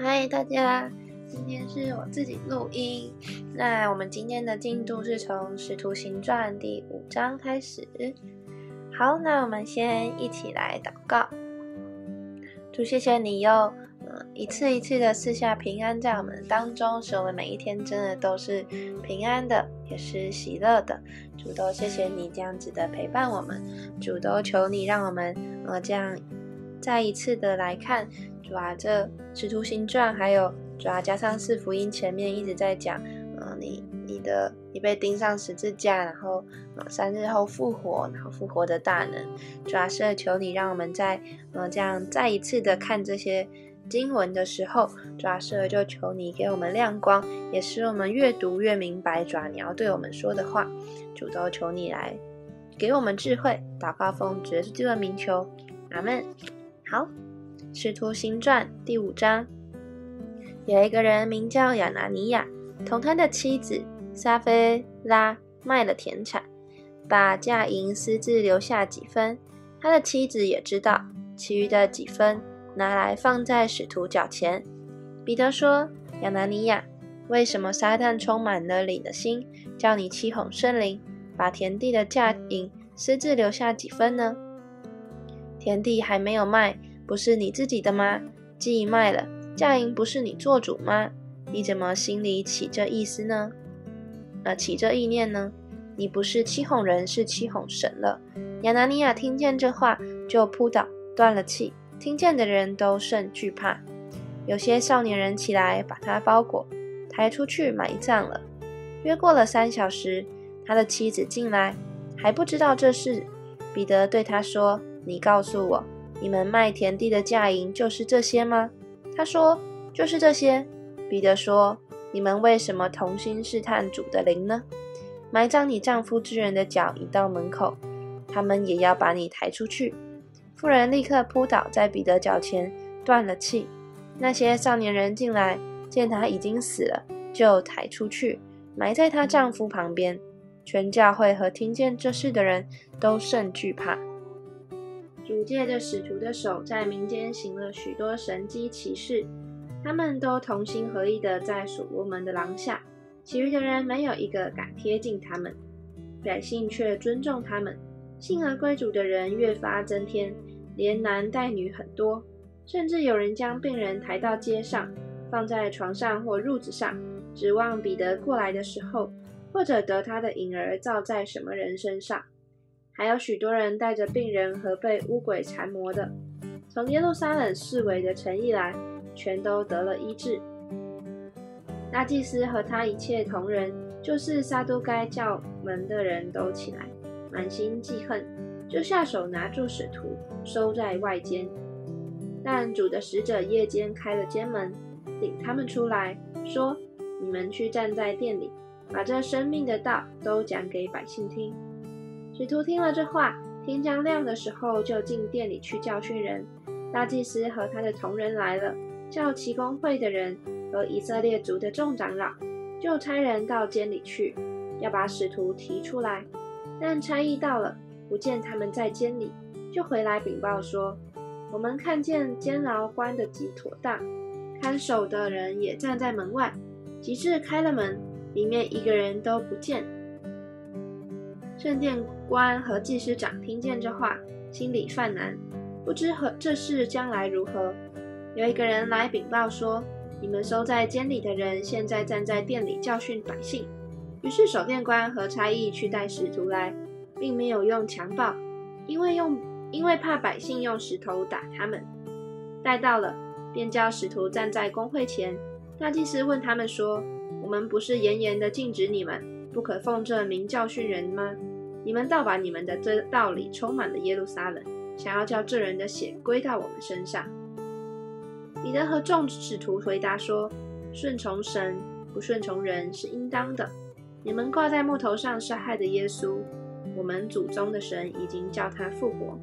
嗨，大家，今天是我自己录音。那我们今天的进度是从《使徒行传》第五章开始。好，那我们先一起来祷告。主，谢谢你又呃一次一次的赐下平安在我们当中，使我们每一天真的都是平安的，也是喜乐的。主都谢谢你这样子的陪伴我们。主都求你让我们呃这样再一次的来看。主啊，这《使徒行传》还有主啊，加上四福音前面一直在讲，呃，你你的你被钉上十字架，然后三日后复活，然后复活的大能。主啊，是求你让我们在呃这样再一次的看这些经文的时候，主啊，是就求你给我们亮光，也使我们越读越明白。主啊，你要对我们说的话，主都求你来给我们智慧。祷告奉主耶稣的名求，阿门。好。使徒行传第五章，有一个人名叫亚拿尼亚，同他的妻子撒菲拉卖了田产，把价银私自留下几分。他的妻子也知道，其余的几分拿来放在使徒脚前。彼得说：“亚拿尼亚，为什么撒旦充满了你的心，叫你欺哄圣灵，把田地的价银私自留下几分呢？田地还没有卖。”不是你自己的吗？既卖了，嫁银不是你做主吗？你怎么心里起这意思呢？呃，起这意念呢？你不是欺哄人，是欺哄神了。亚拿尼亚听见这话，就扑倒，断了气。听见的人都甚惧怕。有些少年人起来，把他包裹，抬出去埋葬了。约过了三小时，他的妻子进来，还不知道这事。彼得对他说：“你告诉我。”你们卖田地的价银就是这些吗？他说：“就是这些。”彼得说：“你们为什么同心试探主的灵呢？埋葬你丈夫之人的脚已到门口，他们也要把你抬出去。”妇人立刻扑倒在彼得脚前，断了气。那些少年人进来，见他已经死了，就抬出去，埋在她丈夫旁边。全教会和听见这事的人都甚惧怕。主借着使徒的手，在民间行了许多神机奇事。他们都同心合意的在所罗门的廊下，其余的人没有一个敢贴近他们，百姓却尊重他们。信而归主的人越发增添，连男带女很多，甚至有人将病人抬到街上，放在床上或褥子上，指望彼得过来的时候，或者得他的影儿照在什么人身上。还有许多人带着病人和被巫鬼缠磨的，从耶路撒冷四围的诚意来，全都得了医治。大祭司和他一切同仁，就是撒都该教门的人都起来，满心记恨，就下手拿住使徒，收在外间。但主的使者夜间开了监门，领他们出来，说：“你们去站在店里，把这生命的道都讲给百姓听。”使徒听了这话，天将亮的时候，就进店里去教训人。大祭司和他的同人来了，叫齐公会的人和以色列族的众长老，就差人到监里去，要把使徒提出来。但差役到了，不见他们在监里，就回来禀报说：我们看见监牢关得极妥当，看守的人也站在门外，及至开了门，里面一个人都不见。圣殿官和祭司长听见这话，心里犯难，不知何这事将来如何。有一个人来禀报说：“你们收在监里的人，现在站在殿里教训百姓。”于是守殿官和差役去带使徒来，并没有用强暴，因为用因为怕百姓用石头打他们。带到了，便叫使徒站在公会前。大祭司问他们说：“我们不是严严的禁止你们？”不可奉这名教训人吗？你们倒把你们的这道理充满了耶路撒冷，想要叫这人的血归到我们身上。彼得和众使徒回答说：“顺从神，不顺从人是应当的。你们挂在木头上杀害的耶稣，我们祖宗的神已经叫他复活，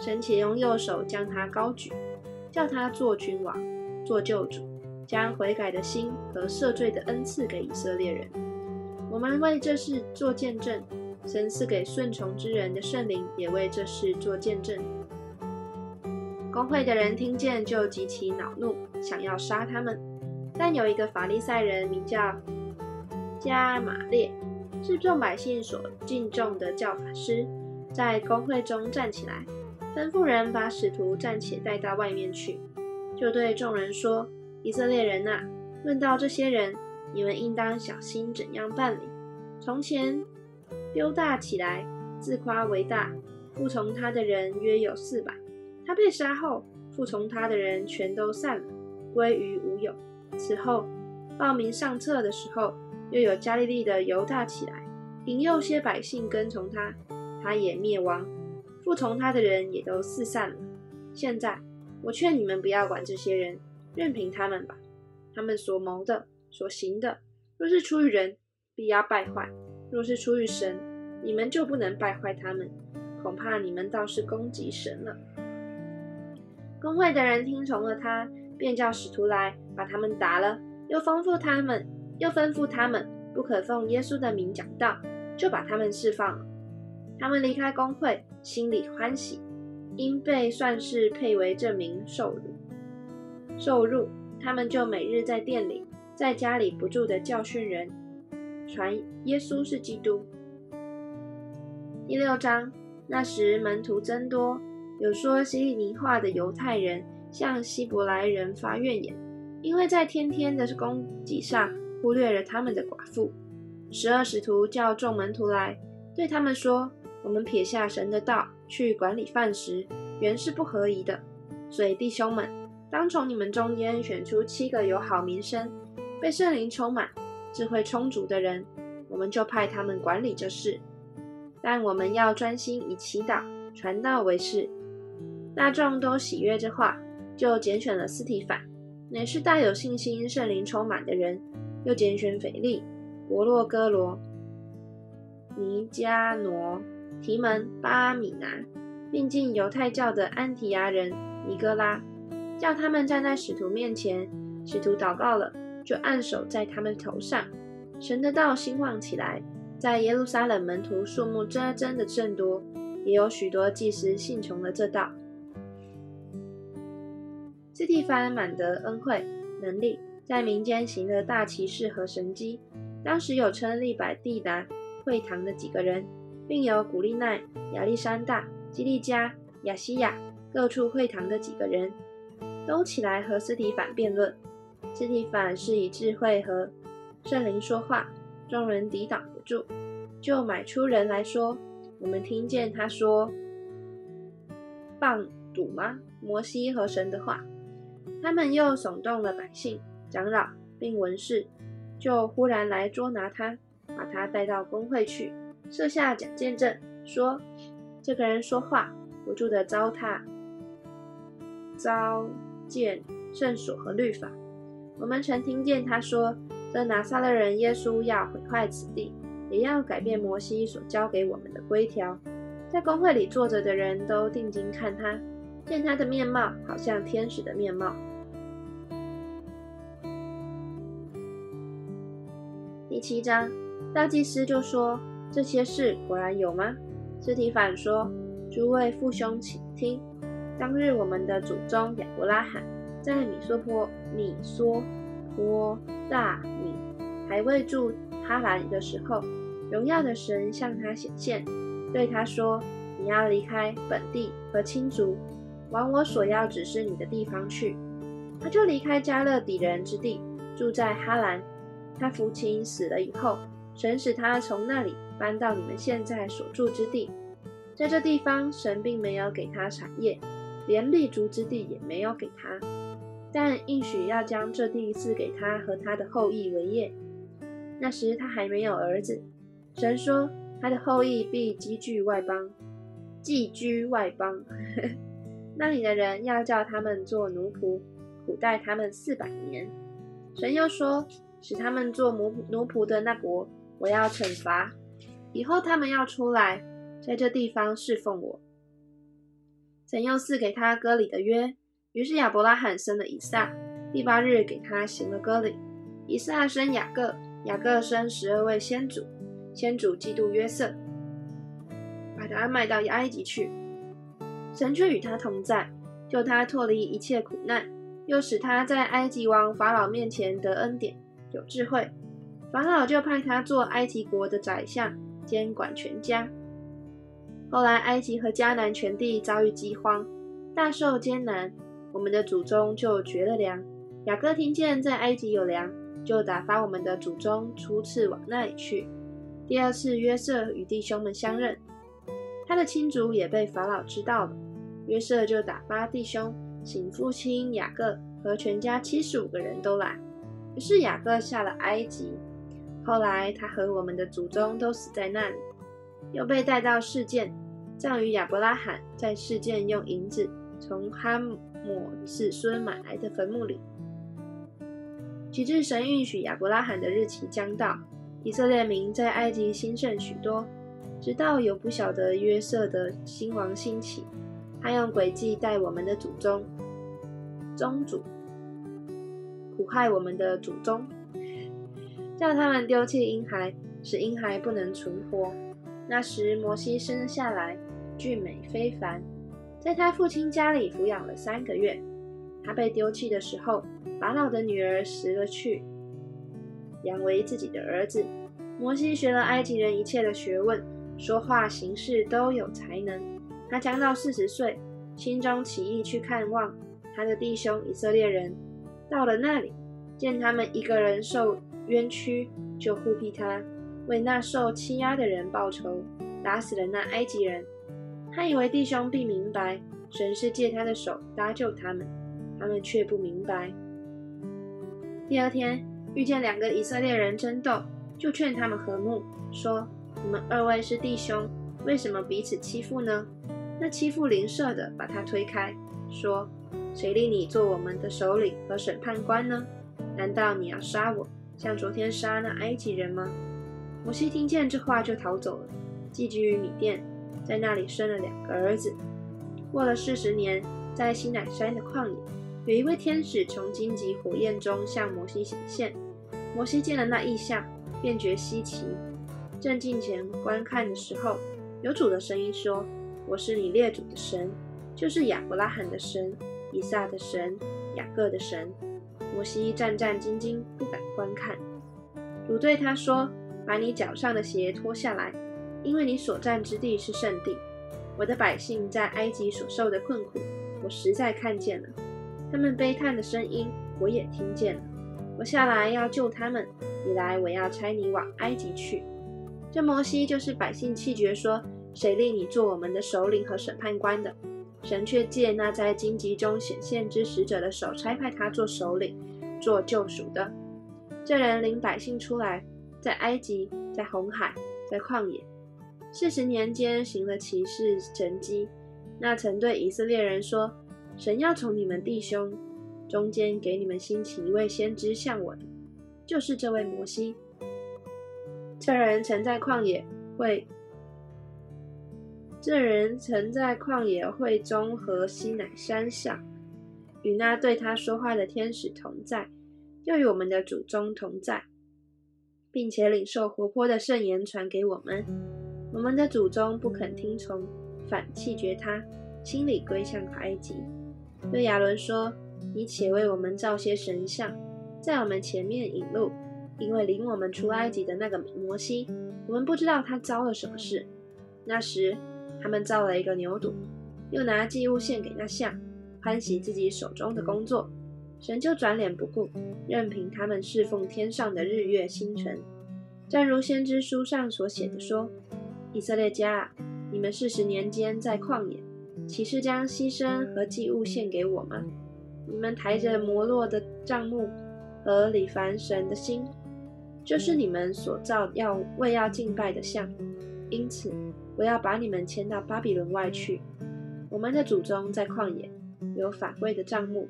神且用右手将他高举，叫他做君王，做救主，将悔改的心和赦罪的恩赐给以色列人。”我们为这事做见证，神赐给顺从之人的圣灵也为这事做见证。工会的人听见就极其恼怒，想要杀他们。但有一个法利赛人名叫加马列，是众百姓所敬重的教法师，在工会中站起来，吩咐人把使徒暂且带到外面去，就对众人说：“以色列人呐，论到这些人，你们应当小心怎样办理。从前丢大起来，自夸为大，服从他的人约有四百。他被杀后，服从他的人全都散了，归于无有。”此后，报名上册的时候，又有加利利的犹大起来，引诱些百姓跟从他，他也灭亡，服从他的人也都四散了。现在，我劝你们不要管这些人，任凭他们吧。他们所谋的、所行的，若是出于人，必要败坏；若是出于神，你们就不能败坏他们。恐怕你们倒是攻击神了。公会的人听从了他。便叫使徒来把他们打了，又吩咐他们，又吩咐他们不可奉耶稣的名讲道，就把他们释放了。他们离开公会，心里欢喜，因被算是配为这名受辱。受辱，他们就每日在店里，在家里不住的教训人，传耶稣是基督。第六章，那时门徒增多，有说希利尼话的犹太人。向希伯来人发怨言，因为在天天的供给上忽略了他们的寡妇。十二使徒叫众门徒来，对他们说：“我们撇下神的道去管理饭食，原是不合宜的。所以弟兄们，当从你们中间选出七个有好名声、被圣灵充满、智慧充足的人，我们就派他们管理这事。但我们要专心以祈祷、传道为事。”大众都喜悦这话。就拣选了斯提凡，乃是大有信心、圣灵充满的人；又拣选腓力、伯洛哥罗、尼加挪、提门、巴米拿，并进犹太教的安提亚人尼哥拉，叫他们站在使徒面前。使徒祷告了，就按手在他们头上。神的道兴旺起来，在耶路撒冷门徒数目真真的甚多，也有许多祭司信从了这道。斯蒂凡满得恩惠能力，在民间行了大奇事和神迹。当时有称利百地达会堂的几个人，并有古利奈、亚历山大、基利加、亚西亚各处会堂的几个人，都起来和斯蒂凡辩论。肢体反是以智慧和圣灵说话，众人抵挡不住，就买出人来说：“我们听见他说，棒赌吗？摩西和神的话。”他们又耸动了百姓、长老并文士，就忽然来捉拿他，把他带到公会去，设下假见证，说这个人说话不住的糟蹋、糟践圣所和律法。我们曾听见他说，这拿撒勒人耶稣要毁坏此地，也要改变摩西所教给我们的规条。在公会里坐着的人都定睛看他，见他的面貌好像天使的面貌。第七章，大祭司就说：“这些事果然有吗？”斯提反说：“诸位父兄，请听。当日我们的祖宗亚伯拉罕在米索坡米索坡大米还未住哈兰的时候，荣耀的神向他显现，对他说：‘你要离开本地和亲族，往我所要指示你的地方去。’他就离开加勒底人之地，住在哈兰。”他父亲死了以后，神使他从那里搬到你们现在所住之地。在这地方，神并没有给他产业，连立足之地也没有给他，但应许要将这地赐给他和他的后裔为业。那时他还没有儿子，神说他的后裔必积聚外邦，寄居外邦。那里的人要叫他们做奴仆，苦待他们四百年。神又说。使他们做奴奴仆的那国，我要惩罚。以后他们要出来，在这地方侍奉我。神又赐给他割礼的约。于是亚伯拉罕生了以撒，第八日给他行了割礼。以撒生雅各，雅各生十二位先祖，先祖嫉妒约瑟，把他卖到埃及去。神却与他同在，救他脱离一切苦难，又使他在埃及王法老面前得恩典，有智慧。法老就派他做埃及国的宰相，监管全家。后来，埃及和迦南全地遭遇饥荒，大受艰难，我们的祖宗就绝了粮。雅各听见在埃及有粮，就打发我们的祖宗初次往那里去。第二次，约瑟与弟兄们相认，他的亲族也被法老知道了。约瑟就打发弟兄请父亲雅各和全家七十五个人都来。于是雅各下了埃及。后来他和我们的祖宗都死在那里，又被带到事件，葬于亚伯拉罕在事件用银子从哈姆子孙买来的坟墓里。直至神允许亚伯拉罕的日期将到，以色列民在埃及兴盛许多，直到有不晓得约瑟的新王兴起，他用诡计待我们的祖宗，宗主苦害我们的祖宗。叫他们丢弃婴孩，使婴孩不能存活。那时摩西生下来，俊美非凡，在他父亲家里抚养了三个月。他被丢弃的时候，法老的女儿拾了去，养为自己的儿子。摩西学了埃及人一切的学问，说话行事都有才能。他将到四十岁，心中起意去看望他的弟兄以色列人。到了那里，见他们一个人受。冤屈就护庇他，为那受欺压的人报仇，打死了那埃及人。他以为弟兄必明白，神是借他的手搭救他们，他们却不明白。第二天遇见两个以色列人争斗，就劝他们和睦，说：“你们二位是弟兄，为什么彼此欺负呢？”那欺负邻舍的把他推开，说：“谁令你做我们的首领和审判官呢？难道你要杀我？”像昨天杀那埃及人吗？摩西听见这话就逃走了，寄居于米店，在那里生了两个儿子。过了四十年，在西乃山的旷野，有一位天使从荆棘火焰中向摩西显现。摩西见了那异象，便觉稀奇。正近前观看的时候，有主的声音说：“我是你列祖的神，就是亚伯拉罕的神、以撒的神、雅各的神。”摩西战战兢兢，不敢观看。主对他说：“把你脚上的鞋脱下来，因为你所占之地是圣地。我的百姓在埃及所受的困苦，我实在看见了；他们悲叹的声音，我也听见了。我下来要救他们，你来，我要差你往埃及去。”这摩西就是百姓气绝说：“谁令你做我们的首领和审判官的？”神却借那在荆棘中显现之使者的手，差派他做首领，做救赎的。这人领百姓出来，在埃及，在红海，在旷野，四十年间行了奇事神迹。那曾对以色列人说：“神要从你们弟兄中间给你们兴起一位先知，像我的，就是这位摩西。”这人曾在旷野会。这人曾在旷野会中和西乃山上，与那对他说话的天使同在，又与我们的祖宗同在，并且领受活泼的圣言传给我们。我们的祖宗不肯听从，反弃绝他，心里归向埃及。对亚伦说：“你且为我们造些神像，在我们前面引路，因为领我们出埃及的那个摩西，我们不知道他遭了什么事。”那时。他们造了一个牛犊，又拿祭物献给那像，欢喜自己手中的工作。神就转脸不顾，任凭他们侍奉天上的日月星辰。正如先知书上所写的说：“以色列家，你们四十年间在旷野，岂是将牺牲和祭物献给我吗？你们抬着摩洛的帐幕和李凡神的心，就是你们所造要为要敬拜的像。因此。”我要把你们迁到巴比伦外去。我们的祖宗在旷野有法柜的帐幕，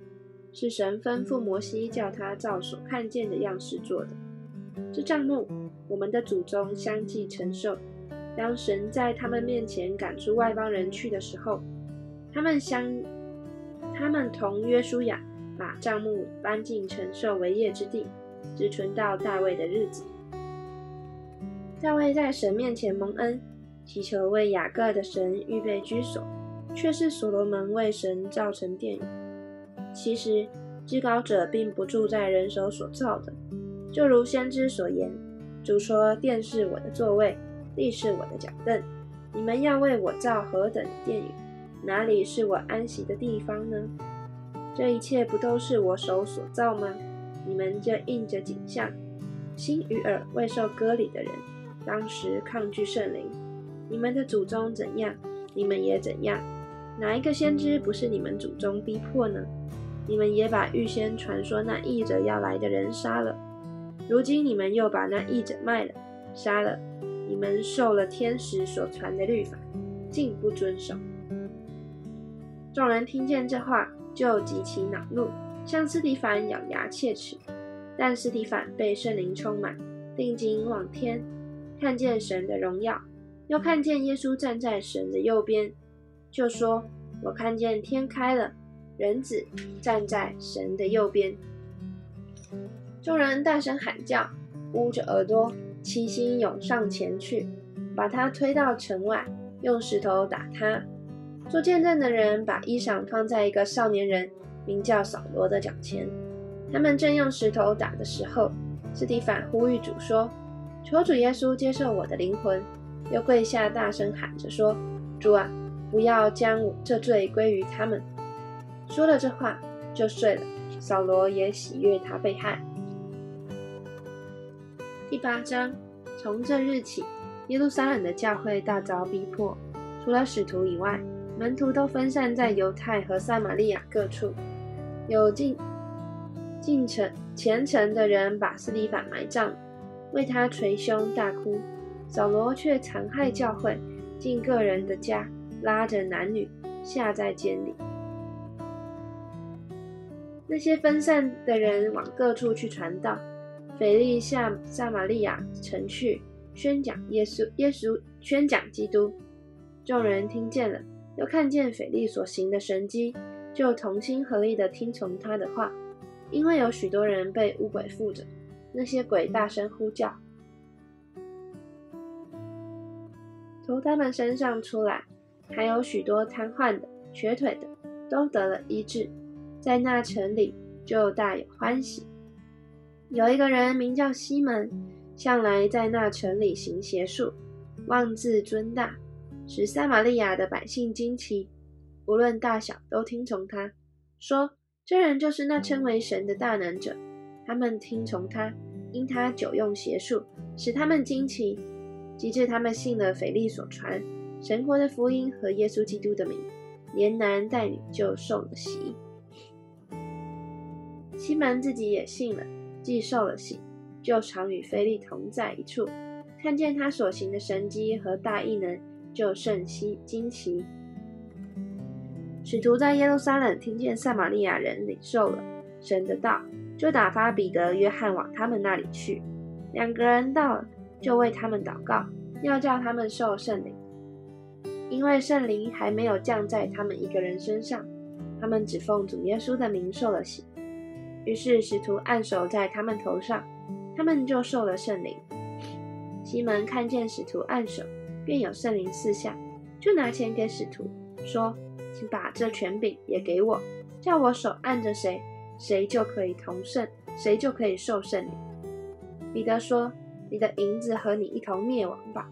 是神吩咐摩西叫他照所看见的样式做的。这帐幕，我们的祖宗相继承受。当神在他们面前赶出外邦人去的时候，他们相，他们同约书亚把帐幕搬进承受为业之地，直存到大卫的日子。大卫在神面前蒙恩。祈求为雅各的神预备居所，却是所罗门为神造成殿宇。其实，至高者并不住在人手所造的，就如先知所言：“主说，殿是我的座位，地是我的脚凳。你们要为我造何等的殿宇？哪里是我安息的地方呢？这一切不都是我手所造吗？你们这应着景象，心与耳未受割礼的人，当时抗拒圣灵。你们的祖宗怎样，你们也怎样。哪一个先知不是你们祖宗逼迫呢？”你们也把预先传说那译者要来的人杀了，如今你们又把那译者卖了，杀了。你们受了天使所传的律法，竟不遵守。众人听见这话，就极其恼怒，向斯提凡咬牙切齿。但斯提凡被圣灵充满，定睛望天，看见神的荣耀，又看见耶稣站在神的右边，就说：“我看见天开了。”人子站在神的右边，众人大声喊叫，捂着耳朵，齐心涌上前去，把他推到城外，用石头打他。做见证的人把衣裳放在一个少年人名叫扫罗的脚前。他们正用石头打的时候，斯蒂凡呼吁主说：“求主耶稣接受我的灵魂。”又跪下大声喊着说：“主啊，不要将我这罪归于他们。”说了这话，就睡了。扫罗也喜悦他被害。第八章，从这日起，耶路撒冷的教会大遭逼迫。除了使徒以外，门徒都分散在犹太和撒玛利亚各处。有进进城虔诚的人把斯蒂法埋葬，为他捶胸大哭。扫罗却残害教会，进个人的家，拉着男女下在监里。那些分散的人往各处去传道，腓力下撒玛利亚城去宣讲耶稣，耶稣宣讲基督。众人听见了，又看见腓力所行的神迹，就同心合意的听从他的话。因为有许多人被污鬼附着，那些鬼大声呼叫，从他们身上出来，还有许多瘫痪的、瘸腿的，都得了医治。在那城里就大有欢喜。有一个人名叫西门，向来在那城里行邪术，妄自尊大，使撒玛利亚的百姓惊奇，无论大小都听从他。说这人就是那称为神的大能者。他们听从他，因他久用邪术，使他们惊奇。及至他们信了腓力所传神国的福音和耶稣基督的名，连男带女就受了洗。西门自己也信了，既受了洗，就常与菲利同在一处，看见他所行的神迹和大异能，就甚稀惊奇。使徒在耶路撒冷听见撒玛利亚人领受了神的道，就打发彼得、约翰往他们那里去。两个人到了，就为他们祷告，要叫他们受圣灵，因为圣灵还没有降在他们一个人身上，他们只奉主耶稣的名受了洗。于是使徒按手在他们头上，他们就受了圣灵。西门看见使徒按手，便有圣灵四下，就拿钱给使徒，说：“请把这权柄也给我，叫我手按着谁，谁就可以同圣，谁就可以受圣灵。”彼得说：“你的银子和你一同灭亡吧，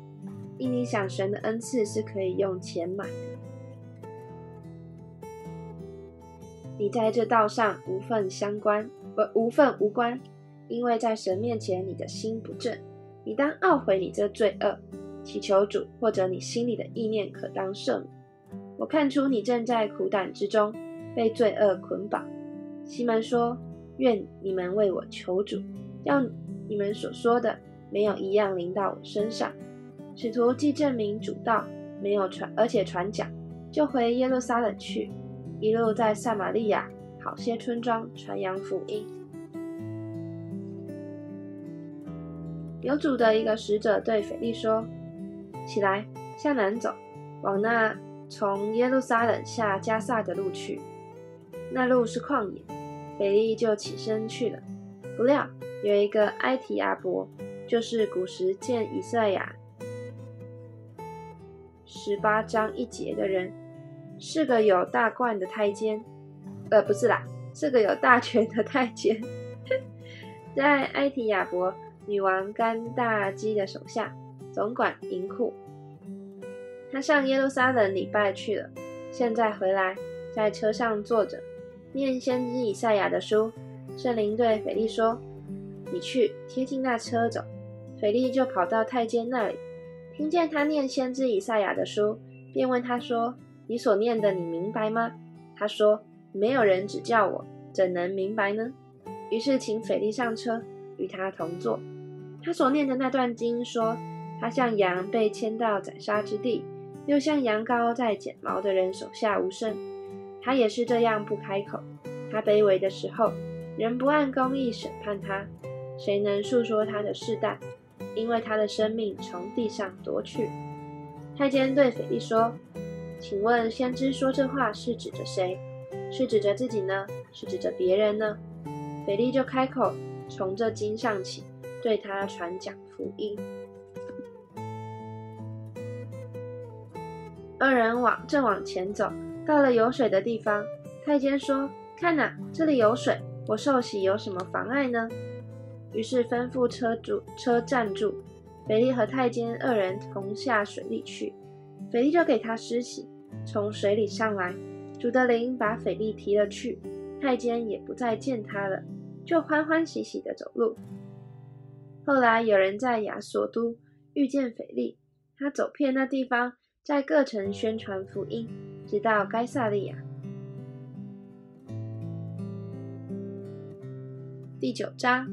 因你想神的恩赐是可以用钱买的。”你在这道上无份相关，不无份无关，因为在神面前你的心不正。你当懊悔你这罪恶，祈求主或者你心里的意念可当赦免。我看出你正在苦胆之中，被罪恶捆绑。西门说：“愿你们为我求主，要你们所说的没有一样临到我身上。”使徒既证明主道没有传，而且传讲，就回耶路撒冷去。一路在撒玛利亚好些村庄传扬福音。有主的一个使者对腓力说：“起来，向南走，往那从耶路撒冷下加萨的路去。那路是旷野。”腓力就起身去了。不料有一个埃提阿伯，就是古时见以赛亚十八章一节的人。是个有大冠的太监，呃，不是啦，是个有大权的太监，在埃提亚伯女王甘大基的手下，总管银库。他上耶路撒冷礼拜去了，现在回来，在车上坐着，念先知以赛亚的书。圣灵对腓力说：“你去贴近那车走。”腓力就跑到太监那里，听见他念先知以赛亚的书，便问他说：“你所念的，你明白吗？”他说：“没有人指教我，怎能明白呢？”于是请腓力上车，与他同坐。他所念的那段经说：“他像羊被牵到宰杀之地。”又像羊羔在剪毛的人手下无声，他也是这样不开口。他卑微的时候，人不按公义审判他，谁能诉说他的世代？因为他的生命从地上夺去。太监对腓力说：“请问先知说这话是指着谁？是指着自己呢？是指着别人呢？”腓力就开口，从这经上起，对他传讲福音。二人往正往前走，到了有水的地方。太监说：“看哪，这里有水，我受洗有什么妨碍呢？”于是吩咐车主车站住，腓力和太监二人同下水里去。腓力就给他施洗，从水里上来。主的灵把腓力提了去，太监也不再见他了，就欢欢喜喜的走路。后来有人在亚索都遇见腓力，他走遍那地方。在各城宣传福音，直到该萨利亚。第九章，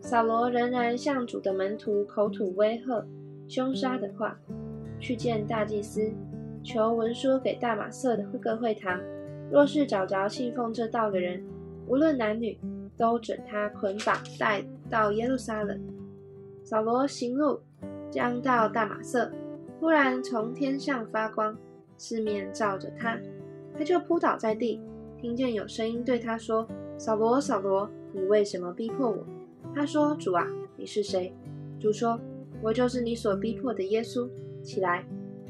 扫罗仍然向主的门徒口吐威吓、凶杀的话，去见大祭司，求文书给大马色的各会堂，若是找着信奉这道的人，无论男女，都准他捆绑带到耶路撒冷。扫罗行路，将到大马色。忽然从天上发光，四面照着他，他就扑倒在地。听见有声音对他说：“扫罗，扫罗，你为什么逼迫我？”他说：“主啊，你是谁？”主说：“我就是你所逼迫的耶稣。起来，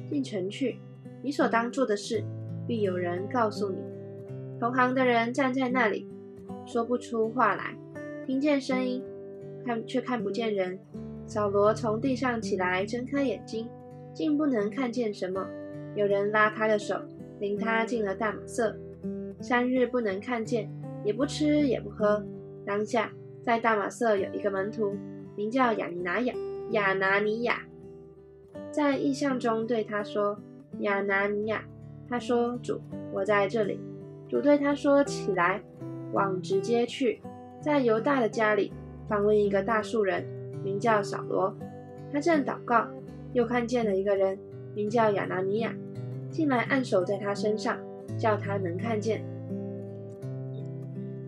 进城去，你所当做的事，必有人告诉你。”同行的人站在那里，说不出话来。听见声音，看却看不见人。扫罗从地上起来，睁开眼睛。竟不能看见什么。有人拉他的手，领他进了大马色。三日不能看见，也不吃也不喝。当下在大马色有一个门徒，名叫亚尼拿亚亚拿尼亚，在异象中对他说：“亚拿尼亚。”他说：“主，我在这里。”主对他说：“起来，往直接去，在犹大的家里访问一个大树人，名叫扫罗。他正祷告。”又看见了一个人，名叫亚拿尼亚，进来按手在他身上，叫他能看见。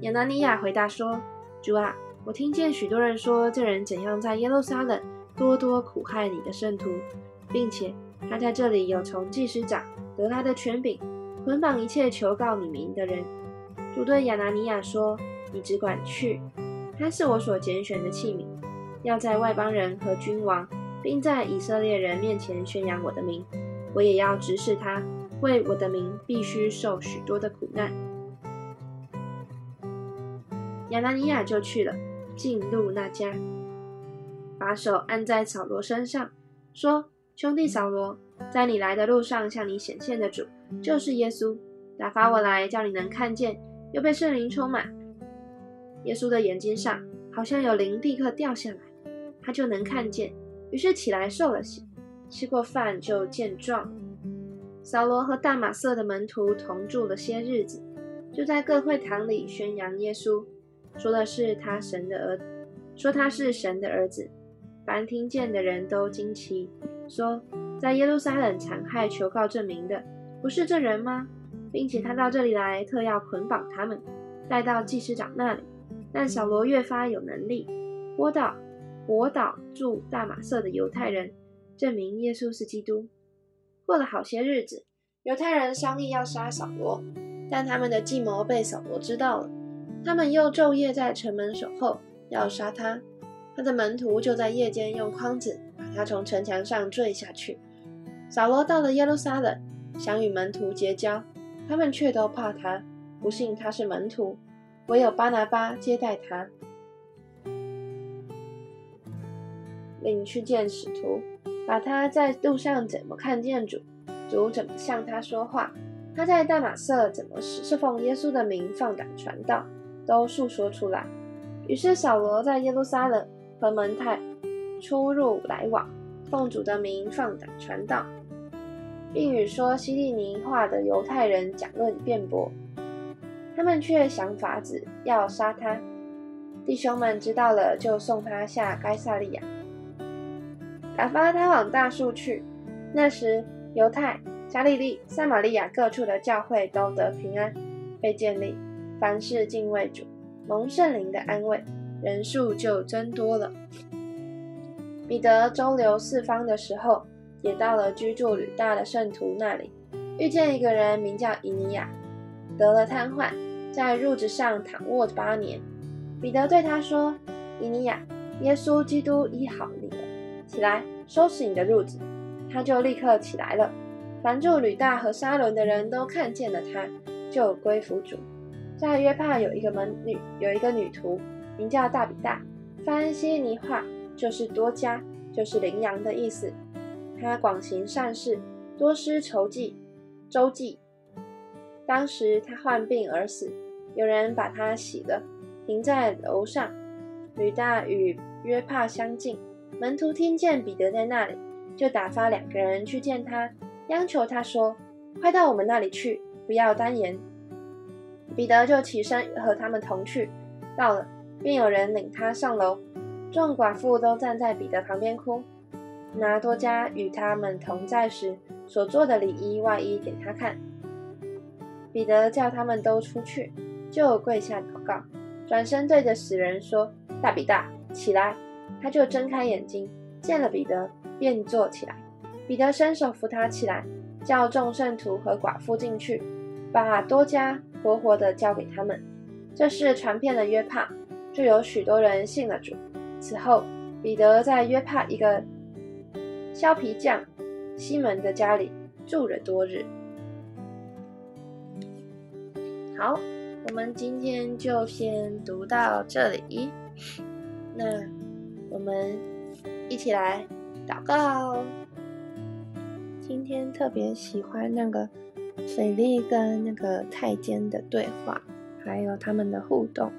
亚拿尼亚回答说：“主啊，我听见许多人说这人怎样在耶路撒冷多多苦害你的圣徒，并且他在这里有从祭司长得来的权柄，捆绑一切求告你名的人。”主对亚拿尼亚说：“你只管去，他是我所拣选的器皿，要在外邦人和君王。”并在以色列人面前宣扬我的名，我也要指使他为我的名必须受许多的苦难。亚拿尼亚就去了，进入那家，把手按在扫罗身上，说：“兄弟扫罗，在你来的路上向你显现的主就是耶稣，打发我来叫你能看见，又被圣灵充满。”耶稣的眼睛上好像有灵立刻掉下来，他就能看见。于是起来受了洗，吃过饭就见状。扫罗和大马色的门徒同住了些日子，就在各会堂里宣扬耶稣，说的是他神的儿，说他是神的儿子。凡听见的人都惊奇，说在耶路撒冷残害求告证明的，不是这人吗？并且他到这里来，特要捆绑他们，带到祭司长那里。但扫罗越发有能力，播道。国岛驻大马色的犹太人证明耶稣是基督。过了好些日子，犹太人商议要杀扫罗，但他们的计谋被扫罗知道了。他们又昼夜在城门守候，要杀他。他的门徒就在夜间用筐子他从城墙上坠下去。扫罗到了耶路撒冷，想与门徒结交，他们却都怕他，不信他是门徒。唯有巴拿巴接待他，领去见使徒，把他在路上怎么看见主，主怎么向他说话，他在大马色怎么侍奉耶稣的名放胆传道，都述说出来。于是扫罗在耶路撒冷和门太出入来往，奉主的名放胆传道，并与说希利尼话的犹太人讲论辩驳。他们却想法子要杀他。弟兄们知道了，就送他下该萨利亚，打发他往大树去。那时，犹太、加利利、撒玛利亚各处的教会都得平安，被建立。凡事敬畏主，蒙圣灵的安慰，人数就增多了。彼得周游四方的时候，也到了居住吕大的圣徒那里，遇见一个人名叫以尼亚，得了瘫痪。在褥子上躺卧八年，彼得对他说：“以尼亚，耶稣基督医好你了，起来收拾你的褥子。”他就立刻起来了。凡住吕大和沙伦的人都看见了他，就归服主。在约帕有一个门女，有一个女徒，名叫大比大，翻希尼话就是多加，就是羚羊的意思。他广行善事，多施筹济周济。当时他患病而死，有人把他洗了，停在楼上。吕大与约帕相近，门徒听见彼得在那里，就打发两个人去见他，央求他说：“快到我们那里去，不要单言。”彼得就起身和他们同去，到了，便有人领他上楼。众寡妇都站在彼得旁边哭，拿多加与他们同在时所做的里衣外衣给他看。彼得叫他们都出去，就跪下祷告，转身对着死人说：“大比大，起来！”他就睁开眼睛，见了彼得，便坐起来。彼得伸手扶他起来，叫众圣徒和寡妇进去，把多加活活的交给他们。这事传遍了约帕，就有许多人信了主。此后，彼得在约帕一个削皮匠西门的家里住了多日。好，我们今天就先读到这里。那我们一起来祷告。今天特别喜欢那个斐利跟那个太监的对话，还有他们的互动。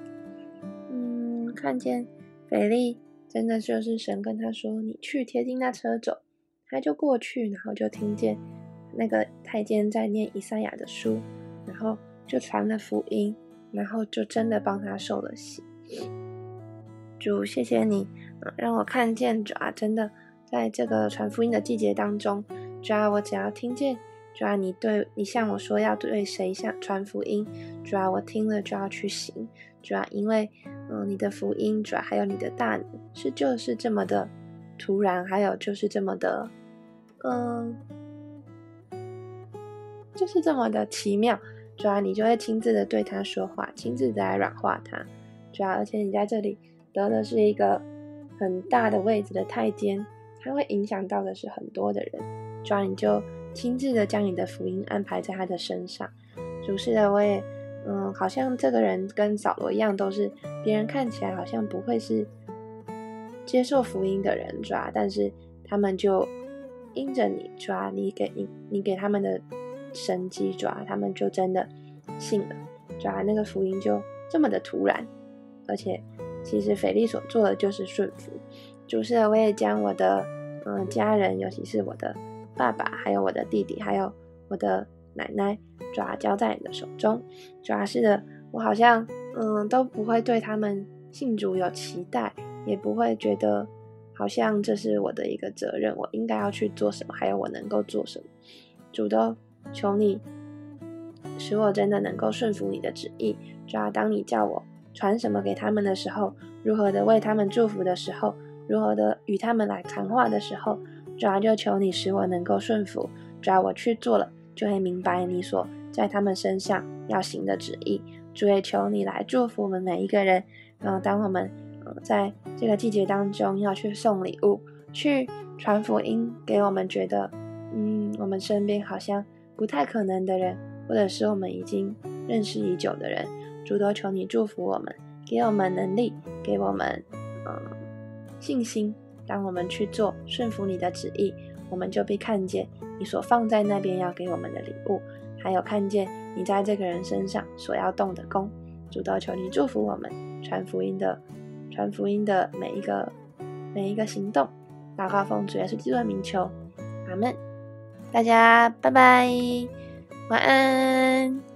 嗯，看见斐利真的就是神跟他说：“你去贴近那车走。”他就过去，然后就听见那个太监在念以赛亚的书，然后。就传了福音，然后就真的帮他受了洗。主，谢谢你，让我看见主啊！真的，在这个传福音的季节当中，主啊，我只要听见主要，你对你向我说要对谁向传福音，主要，我听了就要去行。主要，因为嗯，你的福音主要，还有你的大能是就是这么的突然，还有就是这么的嗯，就是这么的奇妙。主要你就会亲自的对他说话，亲自的来软化他。主要而且你在这里得的是一个很大的位置的太监，他会影响到的是很多的人。主要你就亲自的将你的福音安排在他的身上。主是的，我也嗯，好像这个人跟扫罗一样，都是别人看起来好像不会是接受福音的人，抓但是他们就因着你，抓你给你你给他们的。神机抓他们就真的信了，抓那个福音就这么的突然，而且其实腓力所做的就是顺服。主是的我也将我的嗯家人，尤其是我的爸爸，还有我的弟弟，还有我的奶奶，抓交在你的手中。主要是的，我好像嗯都不会对他们信主有期待，也不会觉得好像这是我的一个责任，我应该要去做什么，还有我能够做什么。主都。求你使我真的能够顺服你的旨意。主要当你叫我传什么给他们的时候，如何的为他们祝福的时候，如何的与他们来谈话的时候，主要就求你使我能够顺服。主要我去做了，就会明白你所在他们身上要行的旨意。主也求你来祝福我们每一个人。然后当我们呃在这个季节当中要去送礼物、去传福音给我们觉得嗯我们身边好像。不太可能的人，或者是我们已经认识已久的人，主都求你祝福我们，给我们能力，给我们嗯信心，当我们去做顺服你的旨意，我们就被看见你所放在那边要给我们的礼物，还有看见你在这个人身上所要动的功。主都求你祝福我们传福音的传福音的每一个每一个行动。祷告奉主耶稣基督的名求，阿门。大家拜拜，晚安。